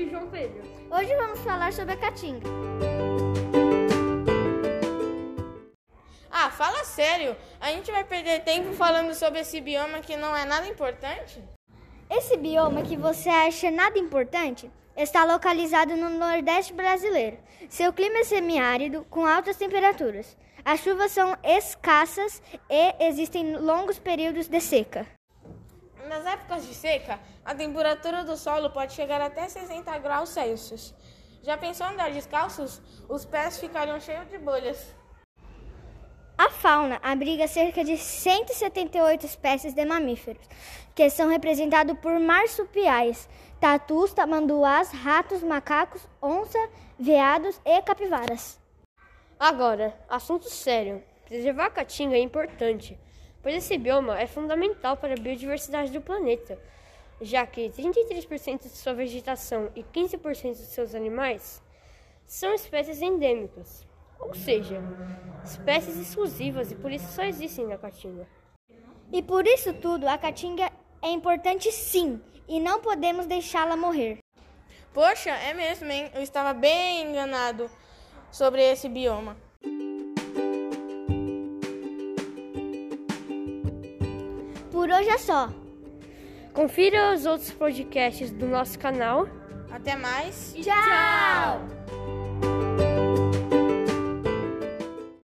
E o João Pedro. Hoje vamos falar sobre a caatinga. Ah, fala sério. A gente vai perder tempo falando sobre esse bioma que não é nada importante? Esse bioma que você acha nada importante está localizado no Nordeste brasileiro. Seu clima é semiárido, com altas temperaturas. As chuvas são escassas e existem longos períodos de seca. Épocas de seca, a temperatura do solo pode chegar até 60 graus Celsius. Já pensou em andar descalços? Os pés ficariam cheios de bolhas. A fauna abriga cerca de 178 espécies de mamíferos, que são representados por marsupiais, tatus, tamanduás, ratos, macacos, onça, veados e capivaras. Agora, assunto sério. Preservar a caatinga é importante, pois esse bioma é fundamental para a biodiversidade do planeta, já que 33% de sua vegetação e 15% de seus animais são espécies endêmicas, ou seja, espécies exclusivas e por isso só existem na caatinga. E por isso tudo, a caatinga é importante sim, e não podemos deixá-la morrer. Poxa, é mesmo, hein? Eu estava bem enganado sobre esse bioma. Por hoje é só. Confira os outros podcasts do nosso canal. Até mais. Tchau!